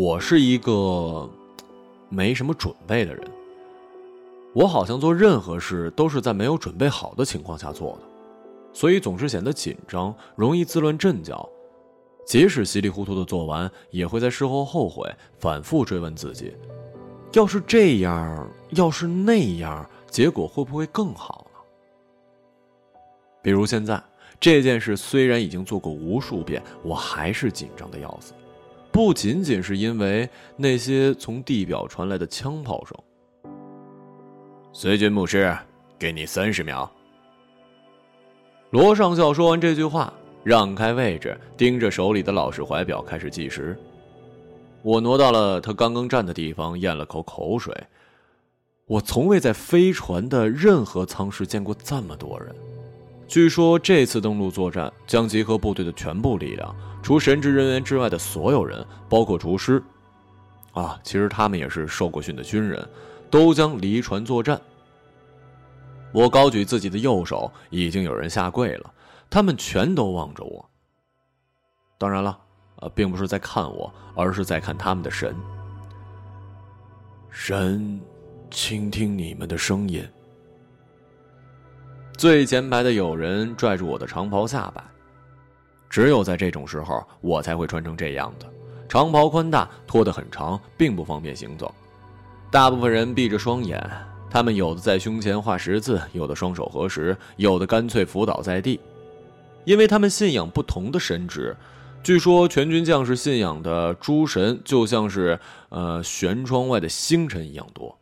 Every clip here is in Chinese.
我是一个没什么准备的人。我好像做任何事都是在没有准备好的情况下做的，所以总是显得紧张，容易自乱阵脚。即使稀里糊涂的做完，也会在事后后悔，反复追问自己：要是这样，要是那样，结果会不会更好呢？比如现在这件事，虽然已经做过无数遍，我还是紧张的要死。不仅仅是因为那些从地表传来的枪炮声。随军牧师，给你三十秒。罗上校说完这句话，让开位置，盯着手里的老式怀表开始计时。我挪到了他刚刚站的地方，咽了口口水。我从未在飞船的任何舱室见过这么多人。据说这次登陆作战将集合部队的全部力量，除神职人员之外的所有人，包括厨师。啊，其实他们也是受过训的军人。都将离船作战。我高举自己的右手，已经有人下跪了。他们全都望着我。当然了，呃，并不是在看我，而是在看他们的神。神，倾听你们的声音。最前排的有人拽住我的长袍下摆。只有在这种时候，我才会穿成这样的长袍，宽大，拖得很长，并不方便行走。大部分人闭着双眼，他们有的在胸前画十字，有的双手合十，有的干脆伏倒在地，因为他们信仰不同的神职。据说全军将士信仰的诸神就像是呃舷窗外的星辰一样多。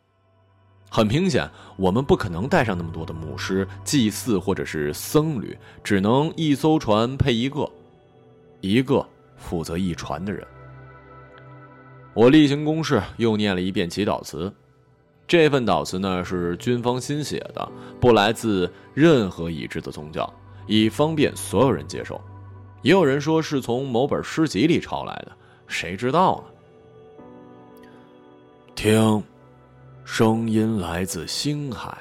很明显，我们不可能带上那么多的牧师、祭祀或者是僧侣，只能一艘船配一个，一个负责一船的人。我例行公事，又念了一遍祈祷词。这份祷词呢是军方新写的，不来自任何已知的宗教，以方便所有人接受。也有人说是从某本诗集里抄来的，谁知道呢？听，声音来自星海。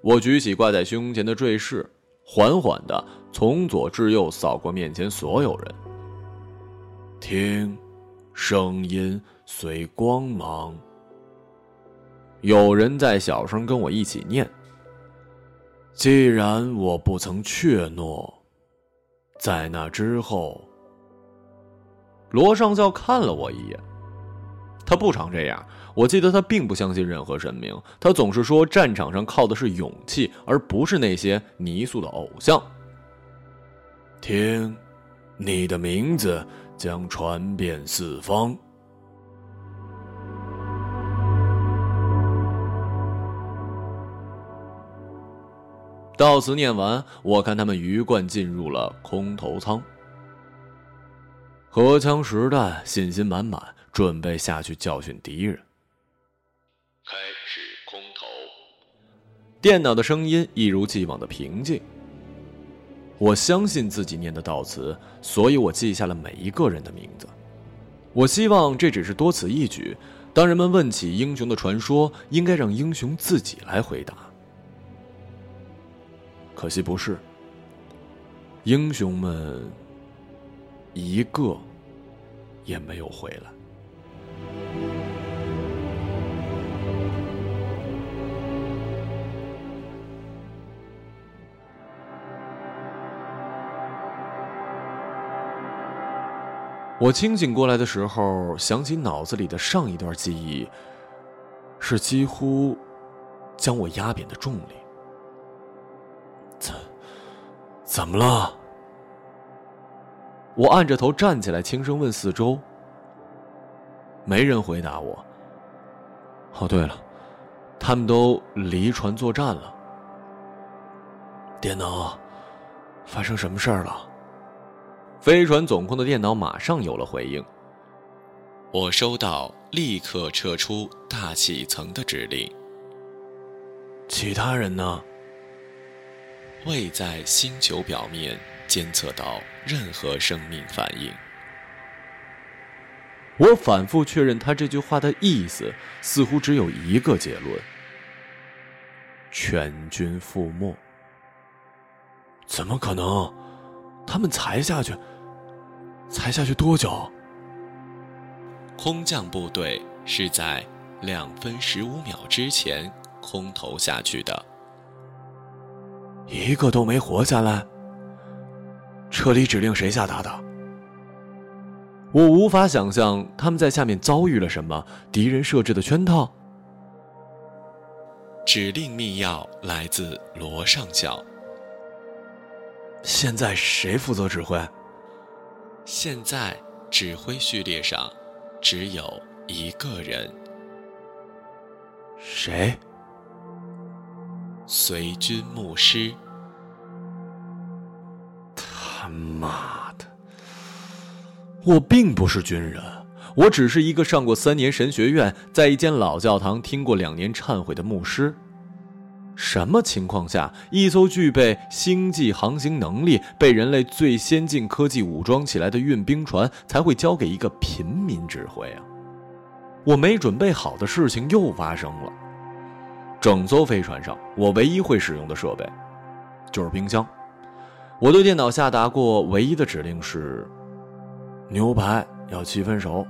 我举起挂在胸前的坠饰，缓缓的从左至右扫过面前所有人。听。声音随光芒。有人在小声跟我一起念：“既然我不曾怯懦，在那之后。”罗上校看了我一眼，他不常这样。我记得他并不相信任何神明，他总是说战场上靠的是勇气，而不是那些泥塑的偶像。听，你的名字。将传遍四方。到此念完，我看他们鱼贯进入了空投舱，荷枪实弹，信心满满，准备下去教训敌人。开始空投。电脑的声音一如既往的平静。我相信自己念的悼词，所以我记下了每一个人的名字。我希望这只是多此一举。当人们问起英雄的传说，应该让英雄自己来回答。可惜不是。英雄们一个也没有回来。我清醒过来的时候，想起脑子里的上一段记忆，是几乎将我压扁的重力。怎怎么了？我按着头站起来，轻声问四周。没人回答我。哦，对了，他们都离船作战了。电脑，发生什么事儿了？飞船总控的电脑马上有了回应。我收到立刻撤出大气层的指令。其他人呢？未在星球表面监测到任何生命反应。我反复确认他这句话的意思，似乎只有一个结论：全军覆没。怎么可能？他们才下去。才下去多久？空降部队是在两分十五秒之前空投下去的。一个都没活下来。撤离指令谁下达的？我无法想象他们在下面遭遇了什么敌人设置的圈套。指令密钥来自罗上校。现在谁负责指挥？现在指挥序列上只有一个人。谁？随军牧师。他妈的！我并不是军人，我只是一个上过三年神学院，在一间老教堂听过两年忏悔的牧师。什么情况下，一艘具备星际航行能力、被人类最先进科技武装起来的运兵船才会交给一个平民指挥啊？我没准备好的事情又发生了。整艘飞船上，我唯一会使用的设备就是冰箱。我对电脑下达过唯一的指令是：牛排要七分熟。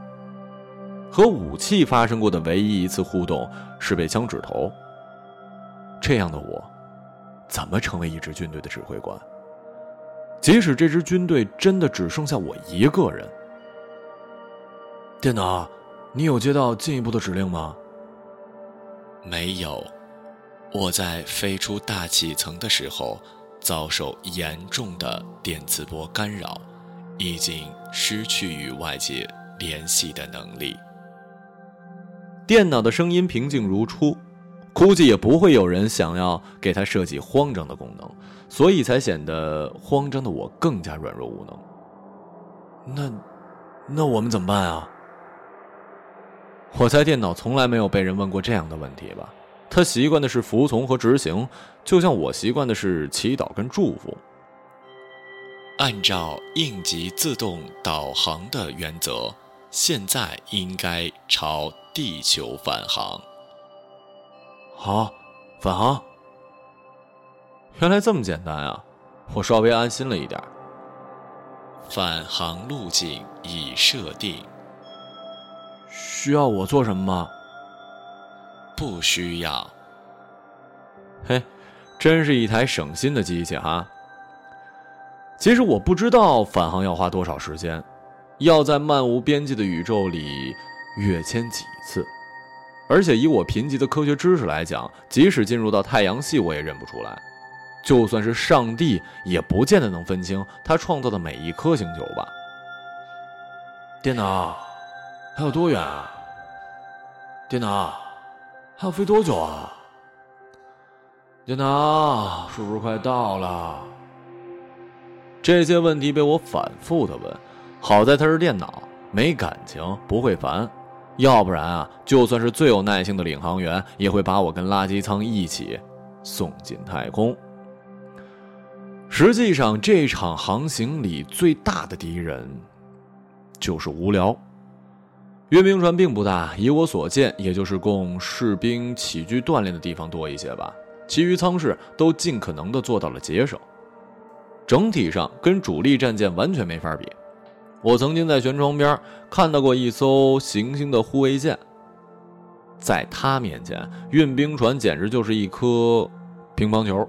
和武器发生过的唯一一次互动是被枪指头。这样的我，怎么成为一支军队的指挥官？即使这支军队真的只剩下我一个人。电脑，你有接到进一步的指令吗？没有。我在飞出大气层的时候，遭受严重的电磁波干扰，已经失去与外界联系的能力。电脑的声音平静如初，估计也不会有人想要给它设计慌张的功能，所以才显得慌张的我更加软弱无能。那，那我们怎么办啊？我猜电脑从来没有被人问过这样的问题吧。他习惯的是服从和执行，就像我习惯的是祈祷跟祝福。按照应急自动导航的原则，现在应该朝地球返航。好，返航。原来这么简单啊！我稍微安心了一点。返航路径已设定。需要我做什么吗？不需要。嘿，真是一台省心的机器哈。其实我不知道返航要花多少时间，要在漫无边际的宇宙里跃迁几次，而且以我贫瘠的科学知识来讲，即使进入到太阳系，我也认不出来。就算是上帝，也不见得能分清他创造的每一颗星球吧。电脑，还有多远啊？电脑。还要飞多久啊？电脑是不是快到了？这些问题被我反复的问，好在它是电脑，没感情，不会烦。要不然啊，就算是最有耐性的领航员，也会把我跟垃圾舱一起送进太空。实际上，这场航行里最大的敌人就是无聊。阅兵船并不大，以我所见，也就是供士兵起居锻炼的地方多一些吧。其余舱室都尽可能的做到了节省，整体上跟主力战舰完全没法比。我曾经在舷窗边看到过一艘行星的护卫舰，在他面前，运兵船简直就是一颗乒乓球。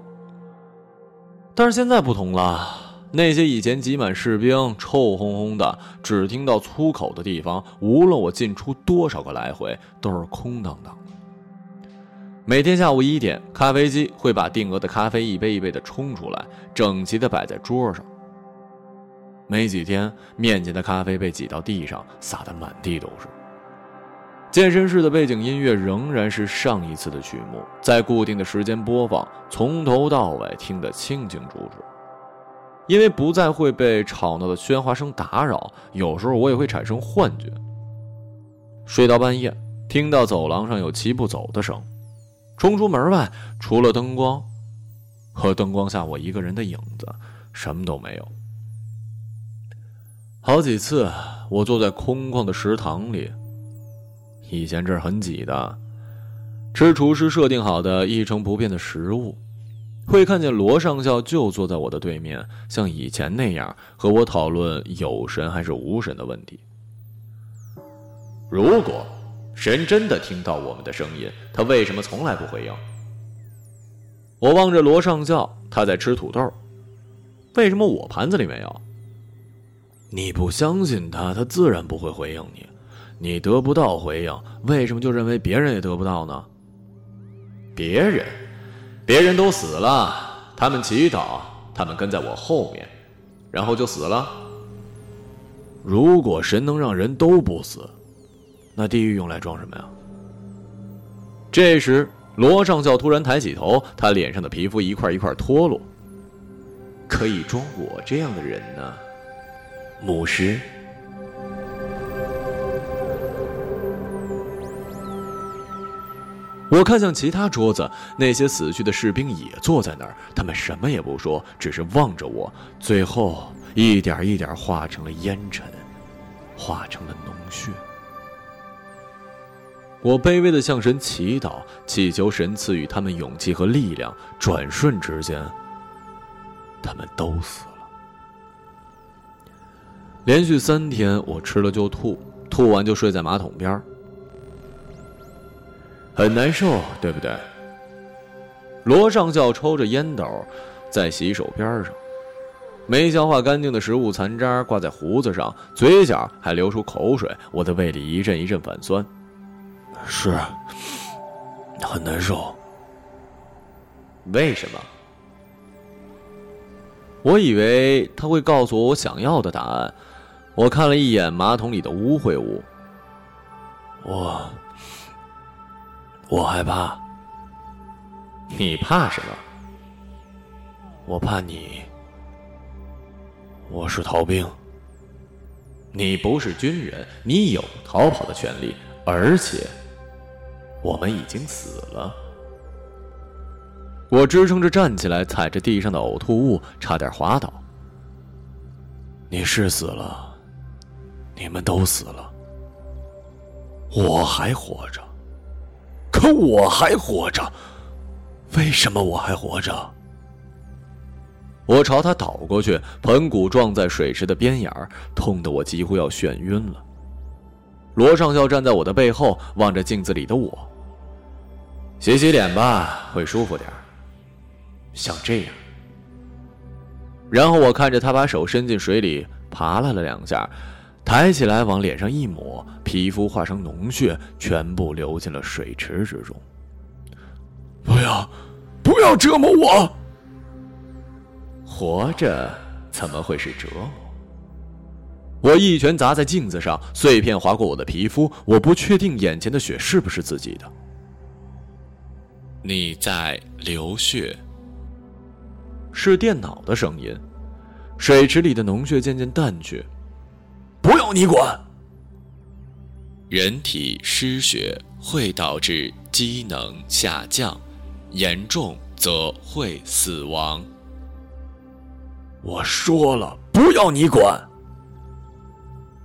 但是现在不同了。那些以前挤满士兵、臭烘烘的、只听到粗口的地方，无论我进出多少个来回，都是空荡荡的。每天下午一点，咖啡机会把定额的咖啡一杯一杯的冲出来，整齐的摆在桌上。没几天，面前的咖啡被挤到地上，洒得满地都是。健身室的背景音乐仍然是上一次的曲目，在固定的时间播放，从头到尾听得清清楚楚。因为不再会被吵闹的喧哗声打扰，有时候我也会产生幻觉。睡到半夜，听到走廊上有齐步走的声，冲出门外，除了灯光和灯光下我一个人的影子，什么都没有。好几次，我坐在空旷的食堂里，以前这儿很挤的，吃厨师设定好的一成不变的食物。会看见罗上校就坐在我的对面，像以前那样和我讨论有神还是无神的问题。如果神真的听到我们的声音，他为什么从来不回应？我望着罗上校，他在吃土豆，为什么我盘子里没有？你不相信他，他自然不会回应你。你得不到回应，为什么就认为别人也得不到呢？别人，别人都死了，他们祈祷，他们跟在我后面，然后就死了。如果神能让人都不死，那地狱用来装什么呀？这时，罗上校突然抬起头，他脸上的皮肤一块一块脱落。可以装我这样的人呢，牧师。我看向其他桌子，那些死去的士兵也坐在那儿，他们什么也不说，只是望着我，最后一点一点化成了烟尘，化成了脓血。我卑微的向神祈祷，祈求神赐予他们勇气和力量。转瞬之间，他们都死了。连续三天，我吃了就吐，吐完就睡在马桶边儿。很难受，对不对？罗上校抽着烟斗，在洗手边上，没消化干净的食物残渣挂在胡子上，嘴角还流出口水，我的胃里一阵一阵反酸。是，很难受。为什么？我以为他会告诉我我想要的答案。我看了一眼马桶里的污秽物，我。我害怕。你怕什么？我怕你。我是逃兵。你不是军人，你有逃跑的权利，而且我们已经死了。我支撑着站起来，踩着地上的呕吐物，差点滑倒。你是死了，你们都死了，我还活着。可我还活着，为什么我还活着？我朝他倒过去，盆骨撞在水池的边沿痛得我几乎要眩晕了。罗上校站在我的背后，望着镜子里的我。洗洗脸吧，会舒服点像这样。然后我看着他把手伸进水里，爬拉了两下。抬起来，往脸上一抹，皮肤化成脓血，全部流进了水池之中。不要，不要折磨我！活着怎么会是折磨？我一拳砸在镜子上，碎片划过我的皮肤。我不确定眼前的血是不是自己的。你在流血？是电脑的声音。水池里的脓血渐渐淡去。不要你管。人体失血会导致机能下降，严重则会死亡。我说了，不要你管。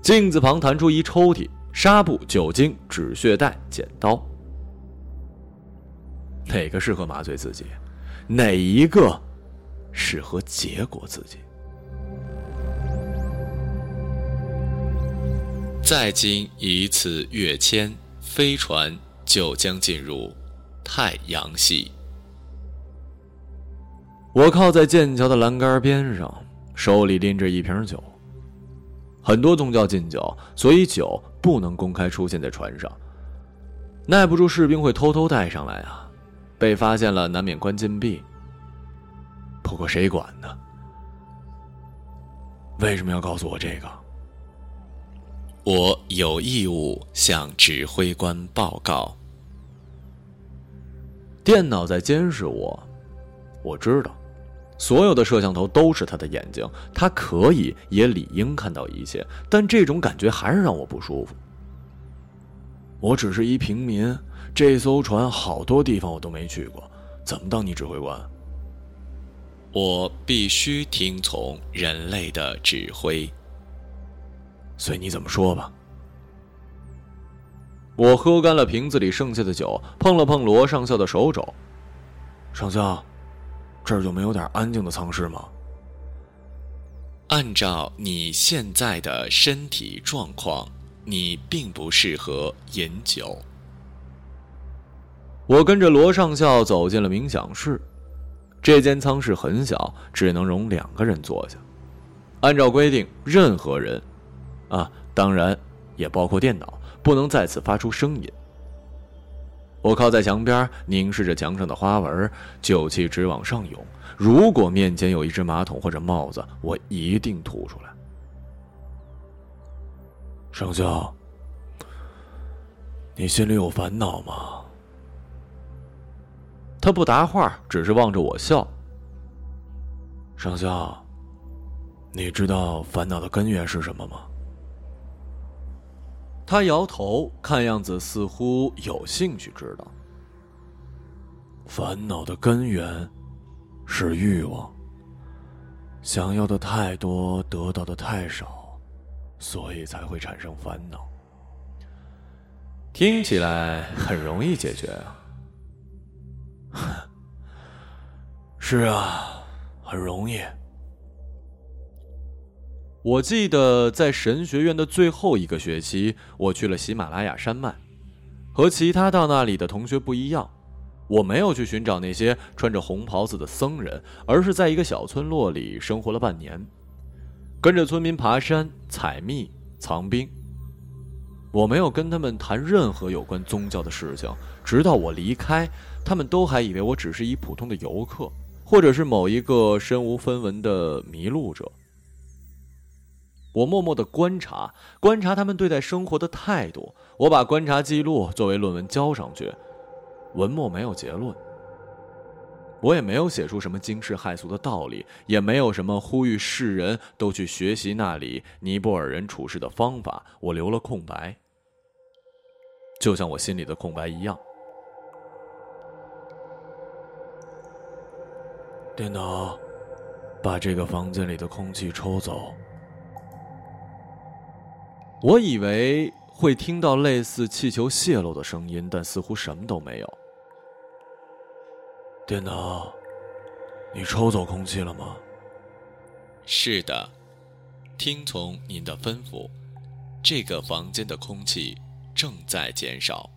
镜子旁弹出一抽屉，纱布、酒精、止血带、剪刀。哪个适合麻醉自己？哪一个适合结果自己？再经一次跃迁，飞船就将进入太阳系。我靠在剑桥的栏杆边上，手里拎着一瓶酒。很多宗教禁酒，所以酒不能公开出现在船上。耐不住士兵会偷偷带上来啊，被发现了难免关禁闭。不过谁管呢？为什么要告诉我这个？我有义务向指挥官报告。电脑在监视我，我知道，所有的摄像头都是他的眼睛，他可以也理应看到一切，但这种感觉还是让我不舒服。我只是一平民，这艘船好多地方我都没去过，怎么当你指挥官？我必须听从人类的指挥。随你怎么说吧。我喝干了瓶子里剩下的酒，碰了碰罗上校的手肘。上校，这儿就没有点安静的舱室吗？按照你现在的身体状况，你并不适合饮酒。我跟着罗上校走进了冥想室，这间舱室很小，只能容两个人坐下。按照规定，任何人，啊，当然也包括电脑，不能再次发出声音。我靠在墙边，凝视着墙上的花纹，酒气直往上涌。如果面前有一只马桶或者帽子，我一定吐出来。上校，你心里有烦恼吗？他不答话，只是望着我笑。上校，你知道烦恼的根源是什么吗？他摇头，看样子似乎有兴趣知道。烦恼的根源是欲望，想要的太多，得到的太少，所以才会产生烦恼。听起来很容易解决啊。是啊，很容易。我记得在神学院的最后一个学期，我去了喜马拉雅山脉。和其他到那里的同学不一样，我没有去寻找那些穿着红袍子的僧人，而是在一个小村落里生活了半年，跟着村民爬山、采蜜、藏冰。我没有跟他们谈任何有关宗教的事情，直到我离开。他们都还以为我只是一普通的游客，或者是某一个身无分文的迷路者。我默默的观察，观察他们对待生活的态度。我把观察记录作为论文交上去，文末没有结论。我也没有写出什么惊世骇俗的道理，也没有什么呼吁世人都去学习那里尼泊尔人处事的方法。我留了空白，就像我心里的空白一样。电脑，把这个房间里的空气抽走。我以为会听到类似气球泄漏的声音，但似乎什么都没有。电脑，你抽走空气了吗？是的，听从您的吩咐，这个房间的空气正在减少。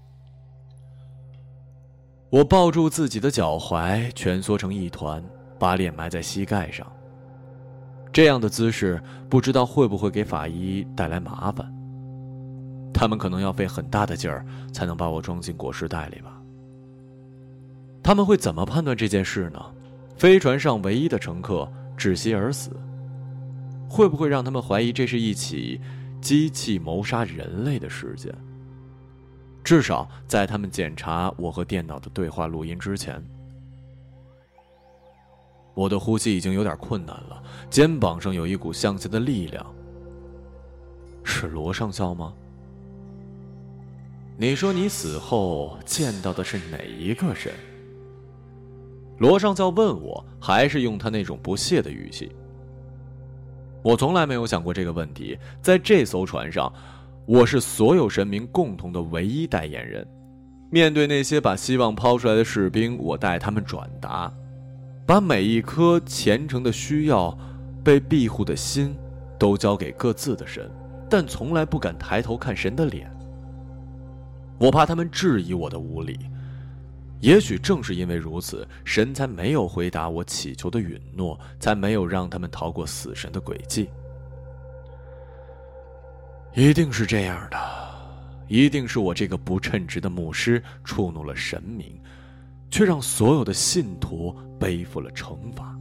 我抱住自己的脚踝，蜷缩成一团。把脸埋在膝盖上，这样的姿势不知道会不会给法医带来麻烦。他们可能要费很大的劲儿才能把我装进裹尸袋里吧。他们会怎么判断这件事呢？飞船上唯一的乘客窒息而死，会不会让他们怀疑这是一起机器谋杀人类的事件？至少在他们检查我和电脑的对话录音之前。我的呼吸已经有点困难了，肩膀上有一股向下的力量。是罗上校吗？你说你死后见到的是哪一个人？罗上校问我，还是用他那种不屑的语气。我从来没有想过这个问题。在这艘船上，我是所有神明共同的唯一代言人。面对那些把希望抛出来的士兵，我代他们转达。把每一颗虔诚的需要、被庇护的心，都交给各自的神，但从来不敢抬头看神的脸。我怕他们质疑我的无理。也许正是因为如此，神才没有回答我祈求的允诺，才没有让他们逃过死神的诡计。一定是这样的，一定是我这个不称职的牧师触怒了神明。却让所有的信徒背负了惩罚。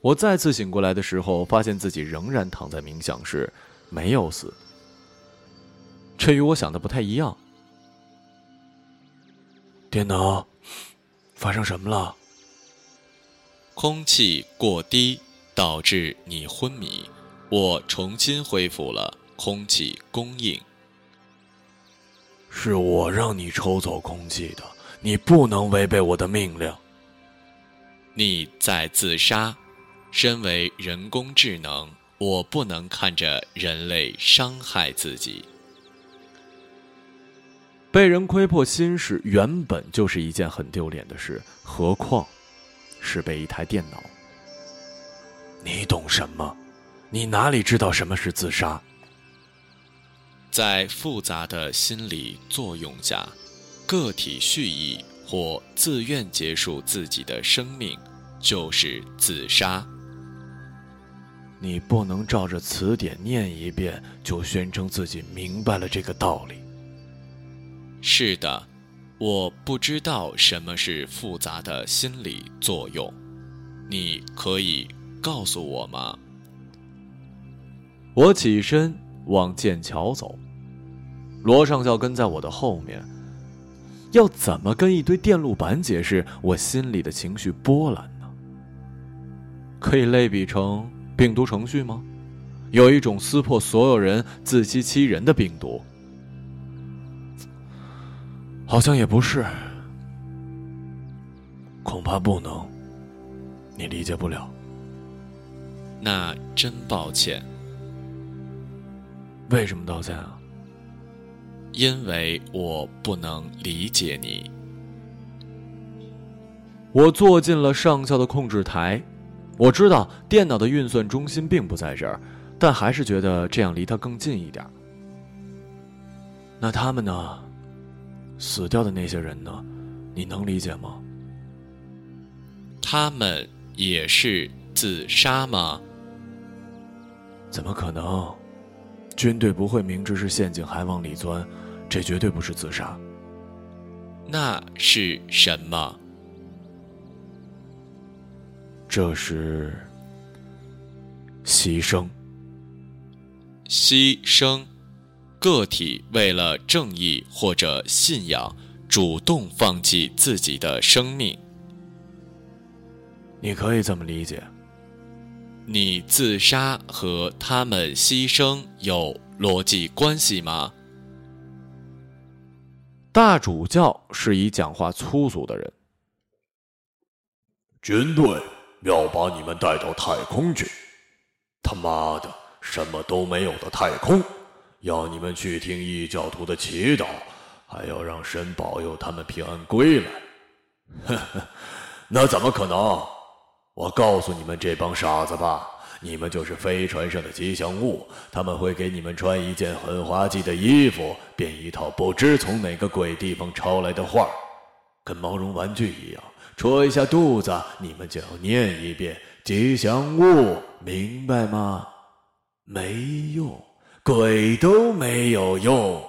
我再次醒过来的时候，发现自己仍然躺在冥想室，没有死。这与我想的不太一样。电脑，发生什么了？空气过低导致你昏迷，我重新恢复了空气供应。是我让你抽走空气的，你不能违背我的命令。你在自杀，身为人工智能，我不能看着人类伤害自己。被人窥破心事原本就是一件很丢脸的事，何况是被一台电脑。你懂什么？你哪里知道什么是自杀？在复杂的心理作用下，个体蓄意或自愿结束自己的生命，就是自杀。你不能照着词典念一遍就宣称自己明白了这个道理。是的，我不知道什么是复杂的心理作用，你可以告诉我吗？我起身往剑桥走，罗上校跟在我的后面。要怎么跟一堆电路板解释我心里的情绪波澜呢？可以类比成。病毒程序吗？有一种撕破所有人、自欺欺人的病毒，好像也不是，恐怕不能，你理解不了。那真抱歉。为什么道歉啊？因为我不能理解你。我坐进了上校的控制台。我知道电脑的运算中心并不在这儿，但还是觉得这样离它更近一点。那他们呢？死掉的那些人呢？你能理解吗？他们也是自杀吗？怎么可能？军队不会明知是陷阱还往里钻，这绝对不是自杀。那是什么？这是牺牲。牺牲，个体为了正义或者信仰，主动放弃自己的生命。你可以这么理解。你自杀和他们牺牲有逻辑关系吗？大主教是以讲话粗俗的人。军队。要把你们带到太空去，他妈的，什么都没有的太空，要你们去听异教徒的祈祷，还要让神保佑他们平安归来。呵呵，那怎么可能？我告诉你们这帮傻子吧，你们就是飞船上的吉祥物，他们会给你们穿一件很滑稽的衣服，编一套不知从哪个鬼地方抄来的画，跟毛绒玩具一样。戳一下肚子，你们就要念一遍吉祥物，明白吗？没用，鬼都没有用。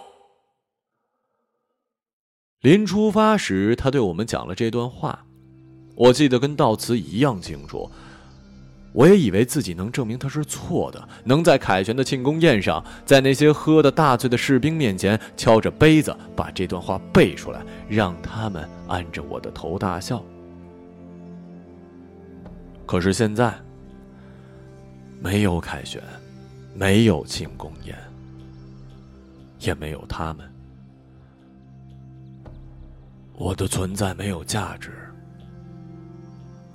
临出发时，他对我们讲了这段话，我记得跟悼词一样清楚。我也以为自己能证明他是错的，能在凯旋的庆功宴上，在那些喝的大醉的士兵面前，敲着杯子把这段话背出来，让他们按着我的头大笑。可是现在，没有凯旋，没有庆功宴，也没有他们，我的存在没有价值。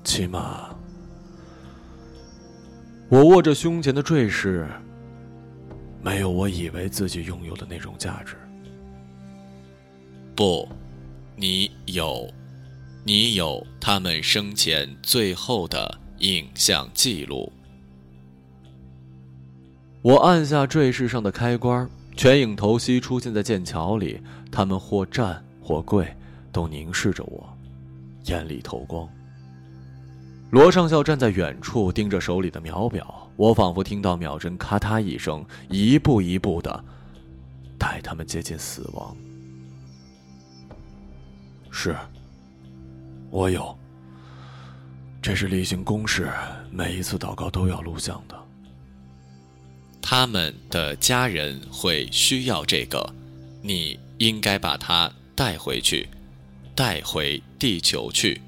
起码，我握着胸前的坠饰，没有我以为自己拥有的那种价值。不，你有，你有他们生前最后的。影像记录。我按下坠饰上的开关，全影头息出现在剑桥里。他们或站或跪，都凝视着我，眼里透光。罗上校站在远处，盯着手里的秒表。我仿佛听到秒针咔嗒一声，一步一步的带他们接近死亡。是，我有。这是例行公事，每一次祷告都要录像的。他们的家人会需要这个，你应该把它带回去，带回地球去。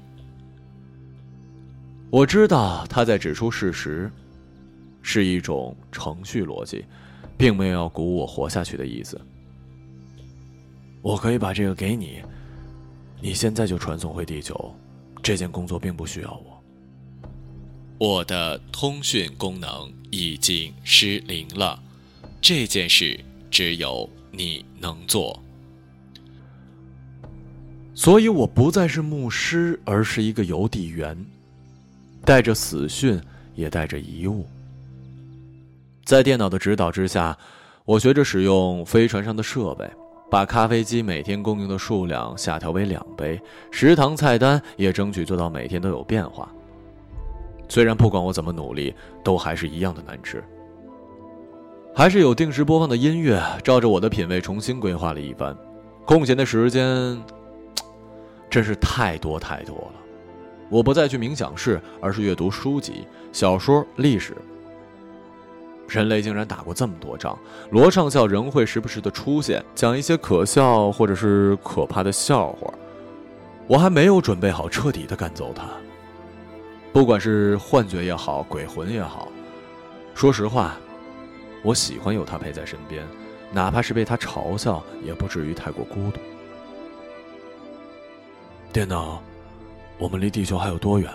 我知道他在指出事实，是一种程序逻辑，并没有要鼓舞我活下去的意思。我可以把这个给你，你现在就传送回地球。这件工作并不需要我。我的通讯功能已经失灵了，这件事只有你能做。所以我不再是牧师，而是一个邮递员，带着死讯，也带着遗物。在电脑的指导之下，我学着使用飞船上的设备，把咖啡机每天供应的数量下调为两杯，食堂菜单也争取做到每天都有变化。虽然不管我怎么努力，都还是一样的难吃。还是有定时播放的音乐，照着我的品味重新规划了一番。空闲的时间，真是太多太多了。我不再去冥想室，而是阅读书籍、小说、历史。人类竟然打过这么多仗，罗上校仍会时不时的出现，讲一些可笑或者是可怕的笑话。我还没有准备好彻底的赶走他，不管是幻觉也好，鬼魂也好。说实话，我喜欢有他陪在身边，哪怕是被他嘲笑，也不至于太过孤独。电脑，我们离地球还有多远？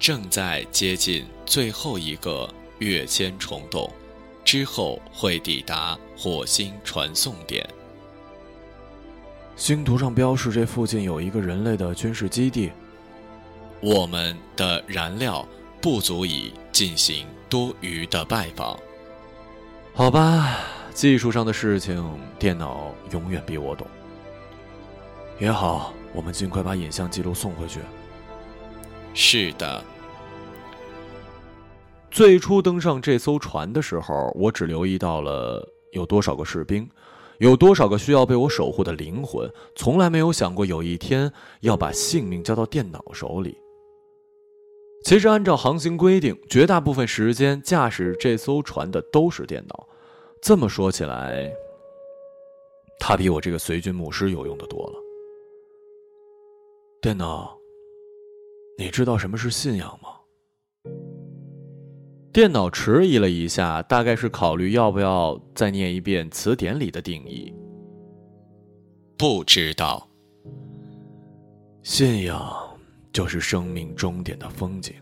正在接近最后一个。跃迁虫洞之后会抵达火星传送点。星图上标示这附近有一个人类的军事基地。我们的燃料不足以进行多余的拜访。好吧，技术上的事情，电脑永远比我懂。也好，我们尽快把影像记录送回去。是的。最初登上这艘船的时候，我只留意到了有多少个士兵，有多少个需要被我守护的灵魂，从来没有想过有一天要把性命交到电脑手里。其实，按照航行规定，绝大部分时间驾驶这艘船的都是电脑。这么说起来，他比我这个随军牧师有用的多了。电脑，你知道什么是信仰吗？电脑迟疑了一下，大概是考虑要不要再念一遍词典里的定义。不知道。信仰就是生命终点的风景。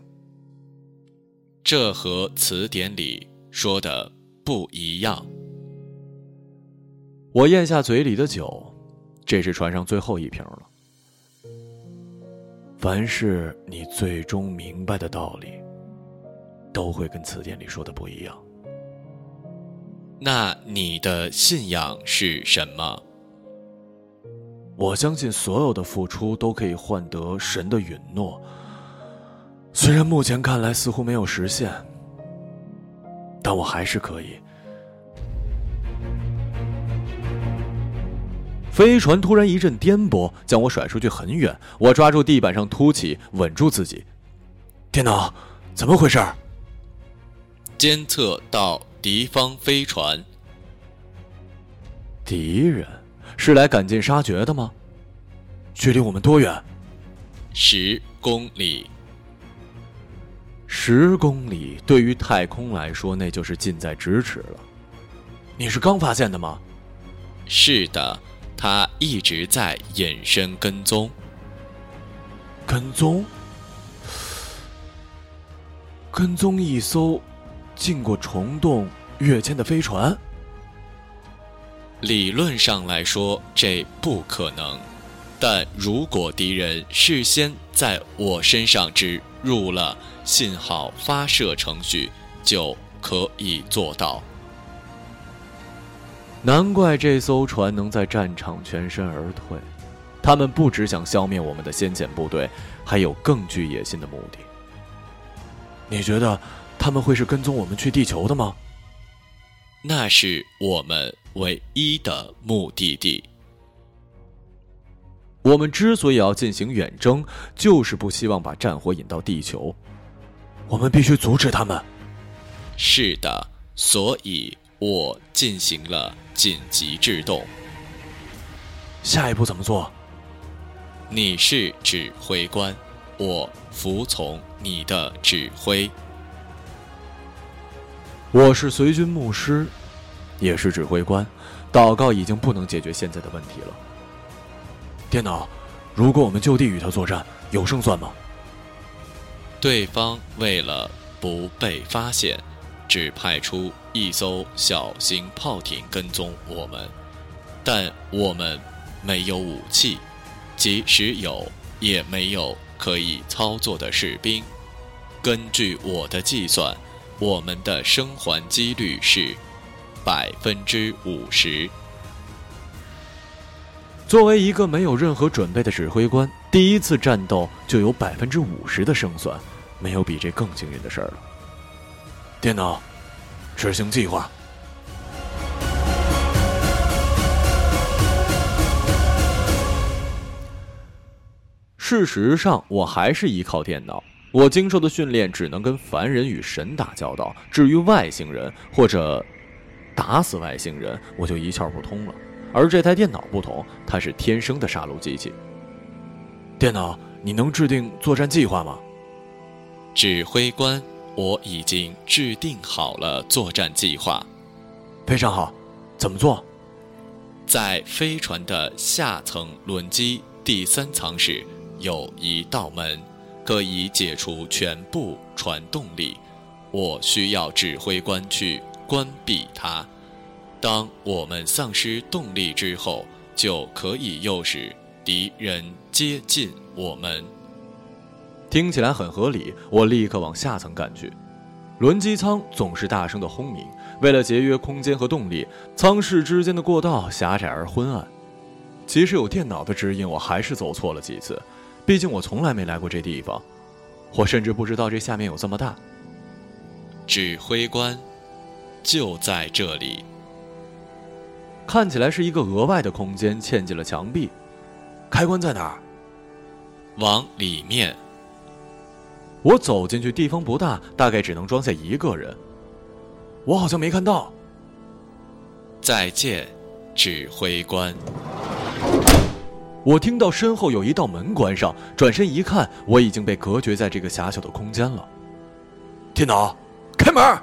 这和词典里说的不一样。我咽下嘴里的酒，这是船上最后一瓶了。凡是你最终明白的道理。都会跟词典里说的不一样。那你的信仰是什么？我相信所有的付出都可以换得神的允诺，虽然目前看来似乎没有实现，但我还是可以。飞船突然一阵颠簸，将我甩出去很远。我抓住地板上凸起，稳住自己。电脑，怎么回事？监测到敌方飞船。敌人是来赶尽杀绝的吗？距离我们多远？十公里。十公里对于太空来说，那就是近在咫尺了。你是刚发现的吗？是的，他一直在隐身跟踪。跟踪？跟踪一艘？进过虫洞跃迁的飞船，理论上来说这不可能，但如果敌人事先在我身上植入了信号发射程序，就可以做到。难怪这艘船能在战场全身而退，他们不只想消灭我们的先遣部队，还有更具野心的目的。你觉得？他们会是跟踪我们去地球的吗？那是我们唯一的目的地。我们之所以要进行远征，就是不希望把战火引到地球。我们必须阻止他们。是的，所以我进行了紧急制动。下一步怎么做？你是指挥官，我服从你的指挥。我是随军牧师，也是指挥官。祷告已经不能解决现在的问题了。电脑，如果我们就地与他作战，有胜算吗？对方为了不被发现，只派出一艘小型炮艇跟踪我们，但我们没有武器，即使有，也没有可以操作的士兵。根据我的计算，我们的生还几率是百分之五十。作为一个没有任何准备的指挥官，第一次战斗就有百分之五十的胜算，没有比这更幸运的事儿了。电脑，执行计划。事实上，我还是依靠电脑。我经受的训练只能跟凡人与神打交道，至于外星人或者打死外星人，我就一窍不通了。而这台电脑不同，它是天生的杀戮机器。电脑，你能制定作战计划吗？指挥官，我已经制定好了作战计划。非常好，怎么做？在飞船的下层轮机第三舱室有一道门。可以解除全部传动力，我需要指挥官去关闭它。当我们丧失动力之后，就可以诱使敌人接近我们。听起来很合理，我立刻往下层赶去。轮机舱总是大声的轰鸣，为了节约空间和动力，舱室之间的过道狭窄而昏暗。即使有电脑的指引，我还是走错了几次。毕竟我从来没来过这地方，我甚至不知道这下面有这么大。指挥官就在这里，看起来是一个额外的空间，嵌进了墙壁。开关在哪儿？往里面。我走进去，地方不大，大概只能装下一个人。我好像没看到。再见，指挥官。我听到身后有一道门关上，转身一看，我已经被隔绝在这个狭小的空间了。电脑，开门！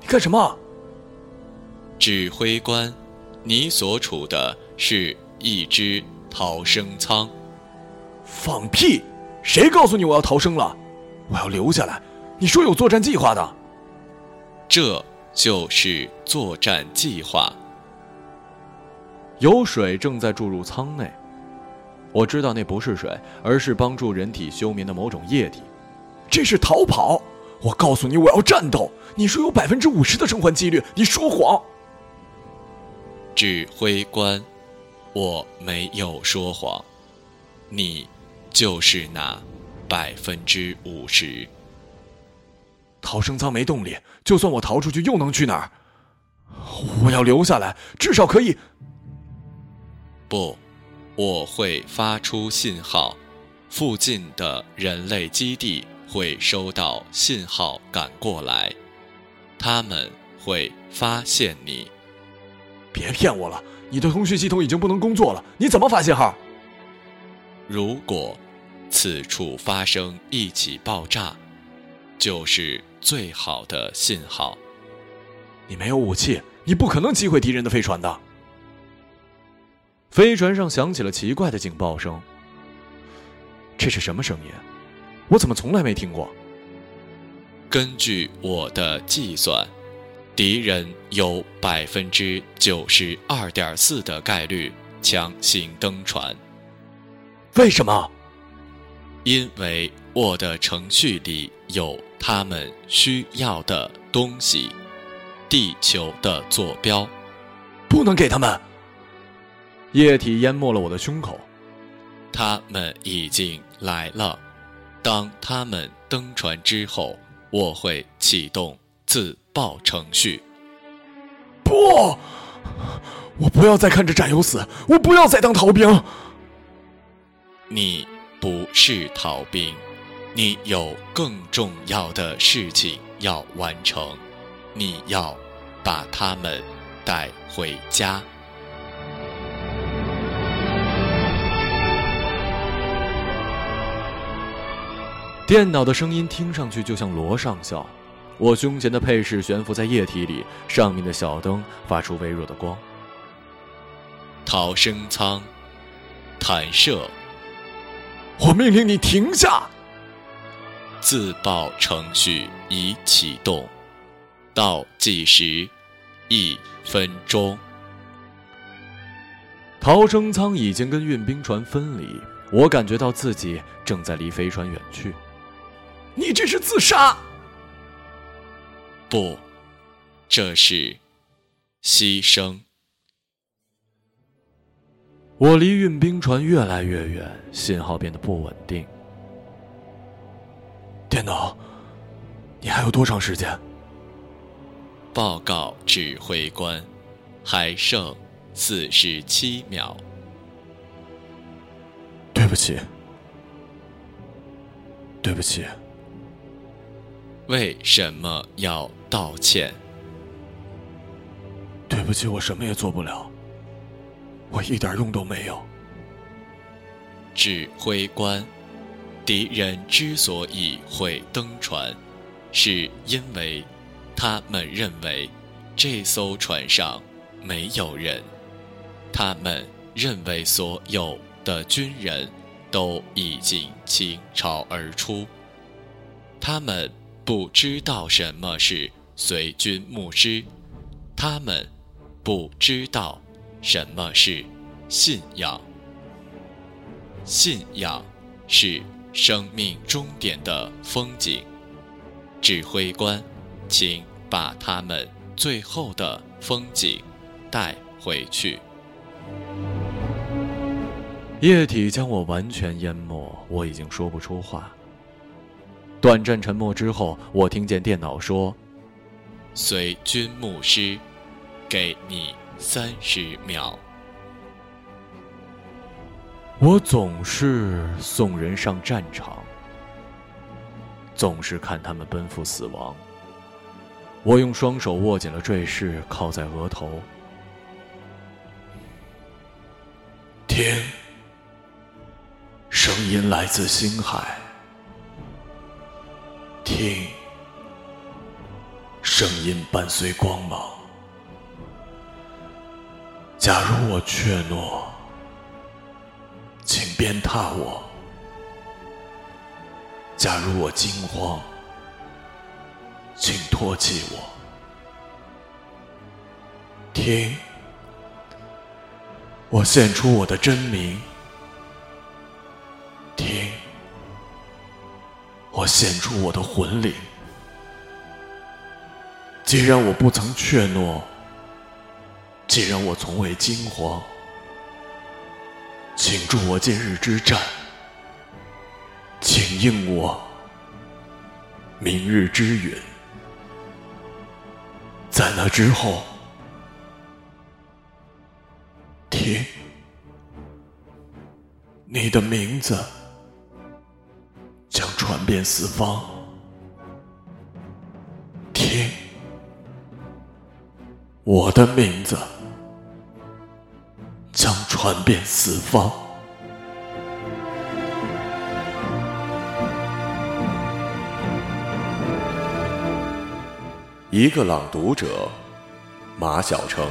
你干什么？指挥官，你所处的是一只逃生舱。放屁！谁告诉你我要逃生了？我要留下来。你说有作战计划的。这就是作战计划。有水正在注入舱内。我知道那不是水，而是帮助人体休眠的某种液体。这是逃跑！我告诉你，我要战斗。你说有百分之五十的生还几率，你说谎。指挥官，我没有说谎。你就是那百分之五十。逃生舱没动力，就算我逃出去，又能去哪儿？我要留下来，至少可以。不。我会发出信号，附近的人类基地会收到信号赶过来，他们会发现你。别骗我了，你的通讯系统已经不能工作了，你怎么发信号？如果此处发生一起爆炸，就是最好的信号。你没有武器，你不可能击毁敌人的飞船的。飞船上响起了奇怪的警报声。这是什么声音？我怎么从来没听过？根据我的计算，敌人有百分之九十二点四的概率强行登船。为什么？因为我的程序里有他们需要的东西：地球的坐标。不能给他们。液体淹没了我的胸口，他们已经来了。当他们登船之后，我会启动自爆程序。不，我不要再看着战友死，我不要再当逃兵。你不是逃兵，你有更重要的事情要完成，你要把他们带回家。电脑的声音听上去就像罗上校。我胸前的配饰悬浮在液体里，上面的小灯发出微弱的光。逃生舱，弹射。我命令你停下。自爆程序已启动，倒计时一分钟。逃生舱已经跟运兵船分离，我感觉到自己正在离飞船远去。你这是自杀！不，这是牺牲。我离运兵船越来越远，信号变得不稳定。电脑，你还有多长时间？报告指挥官，还剩四十七秒。对不起，对不起。为什么要道歉？对不起，我什么也做不了。我一点用都没有。指挥官，敌人之所以会登船，是因为他们认为这艘船上没有人。他们认为所有的军人都已经倾巢而出。他们不知道什么是随军牧师，他们不知道。什么是信仰？信仰是生命终点的风景。指挥官，请把他们最后的风景带回去。液体将我完全淹没，我已经说不出话。短暂沉默之后，我听见电脑说：“随军牧师，给你。”三十秒。我总是送人上战场，总是看他们奔赴死亡。我用双手握紧了坠饰，靠在额头。听，声音来自星海。听，声音伴随光芒。假如我怯懦，请鞭挞我；假如我惊慌，请唾弃我。听，我献出我的真名；听，我献出我的魂灵。既然我不曾怯懦。既然我从未惊慌，请助我今日之战，请应我明日之允。在那之后，听，你的名字将传遍四方。听，我的名字。将传遍四方。一个朗读者，马晓成。